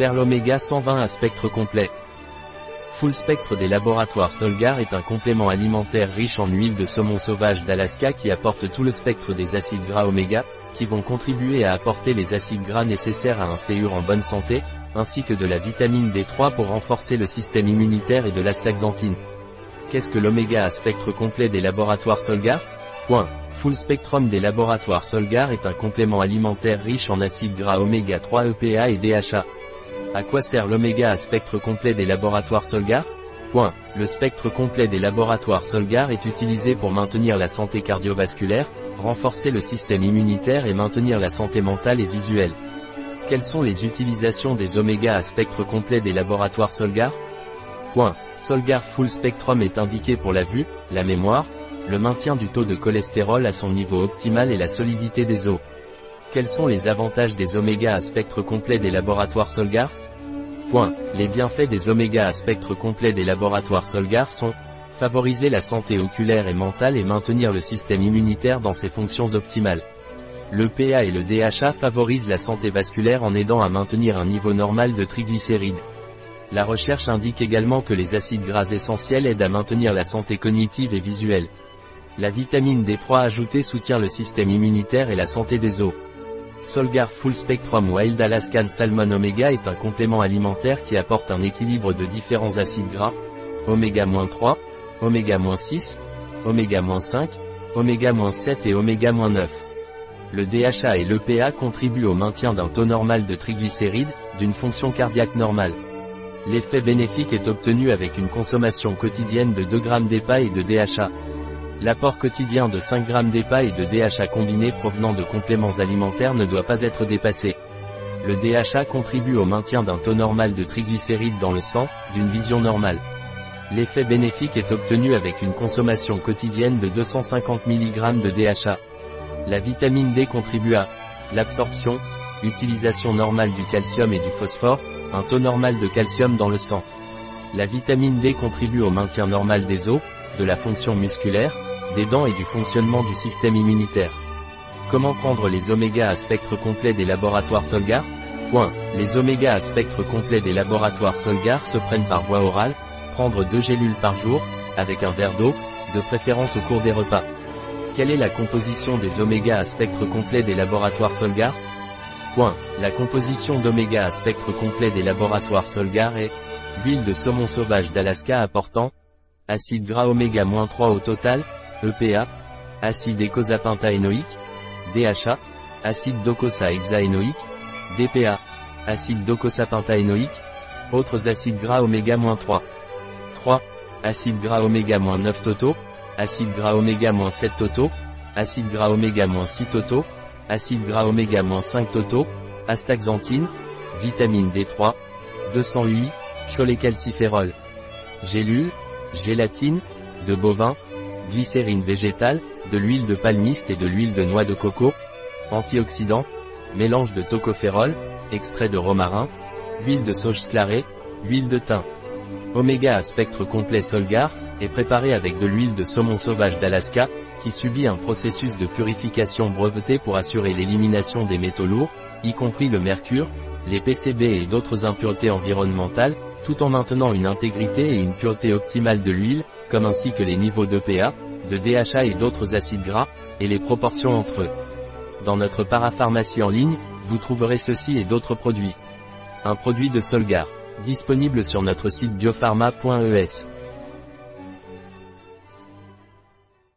Perle Oméga 120 à spectre complet. Full Spectre des laboratoires Solgar est un complément alimentaire riche en huile de saumon sauvage d'Alaska qui apporte tout le spectre des acides gras oméga, qui vont contribuer à apporter les acides gras nécessaires à un séur en bonne santé, ainsi que de la vitamine D3 pour renforcer le système immunitaire et de l'astaxanthine. Qu'est-ce que l'oméga à spectre complet des laboratoires Solgar? Point. Full Spectrum des laboratoires Solgar est un complément alimentaire riche en acides gras oméga 3 EPA et DHA. À quoi sert l'oméga à spectre complet des laboratoires Solgar? Le spectre complet des laboratoires Solgar est utilisé pour maintenir la santé cardiovasculaire, renforcer le système immunitaire et maintenir la santé mentale et visuelle. Quelles sont les utilisations des oméga à spectre complet des laboratoires Solgar? Solgar Full Spectrum est indiqué pour la vue, la mémoire, le maintien du taux de cholestérol à son niveau optimal et la solidité des os. Quels sont les avantages des oméga à spectre complet des laboratoires Solgar? Point. Les bienfaits des oméga à spectre complet des laboratoires Solgar sont favoriser la santé oculaire et mentale et maintenir le système immunitaire dans ses fonctions optimales. Le PA et le DHA favorisent la santé vasculaire en aidant à maintenir un niveau normal de triglycérides. La recherche indique également que les acides gras essentiels aident à maintenir la santé cognitive et visuelle. La vitamine D3 ajoutée soutient le système immunitaire et la santé des os. Solgar Full Spectrum Wild Alaskan Salmon Omega est un complément alimentaire qui apporte un équilibre de différents acides gras, oméga-3, oméga-6, oméga-5, oméga-7 et oméga-9. Le DHA et l'EPA contribuent au maintien d'un taux normal de triglycérides, d'une fonction cardiaque normale. L'effet bénéfique est obtenu avec une consommation quotidienne de 2 g d'EPA et de DHA. L'apport quotidien de 5 g d'EPA et de DHA combinés provenant de compléments alimentaires ne doit pas être dépassé. Le DHA contribue au maintien d'un taux normal de triglycérides dans le sang, d'une vision normale. L'effet bénéfique est obtenu avec une consommation quotidienne de 250 mg de DHA. La vitamine D contribue à l'absorption, utilisation normale du calcium et du phosphore, un taux normal de calcium dans le sang. La vitamine D contribue au maintien normal des os, de la fonction musculaire, des dents et du fonctionnement du système immunitaire. Comment prendre les oméga à spectre complet des laboratoires Solgar? Point. Les oméga à spectre complet des laboratoires Solgar se prennent par voie orale, prendre deux gélules par jour, avec un verre d'eau, de préférence au cours des repas. Quelle est la composition des oméga à spectre complet des laboratoires Solgar? Point. La composition d'oméga à spectre complet des laboratoires Solgar est huile de saumon sauvage d'Alaska apportant acide gras oméga-3 au total, EPA, acide écosapentaénoïque, DHA, acide docosahexaénoïque, DPA, acide docosapentaénoïque, autres acides gras oméga-3. 3. Acide gras oméga-9 totaux, acide gras oméga-7 totaux, acide gras oméga-6 totaux, acide gras oméga-5 totaux, astaxanthine, vitamine D3, 208, cholécalciférol. Gélules, gélatine, de bovin, glycérine végétale, de l'huile de palmiste et de l'huile de noix de coco, antioxydants, mélange de tocopherol, extrait de romarin, huile de sauge sclarée, huile de thym. Oméga à spectre complet Solgar, est préparé avec de l'huile de saumon sauvage d'Alaska, qui subit un processus de purification breveté pour assurer l'élimination des métaux lourds, y compris le mercure, les PCB et d'autres impuretés environnementales, tout en maintenant une intégrité et une pureté optimale de l'huile, comme ainsi que les niveaux d'EPA, de DHA et d'autres acides gras, et les proportions entre eux. Dans notre parapharmacie en ligne, vous trouverez ceci et d'autres produits. Un produit de Solgar, disponible sur notre site biopharma.es.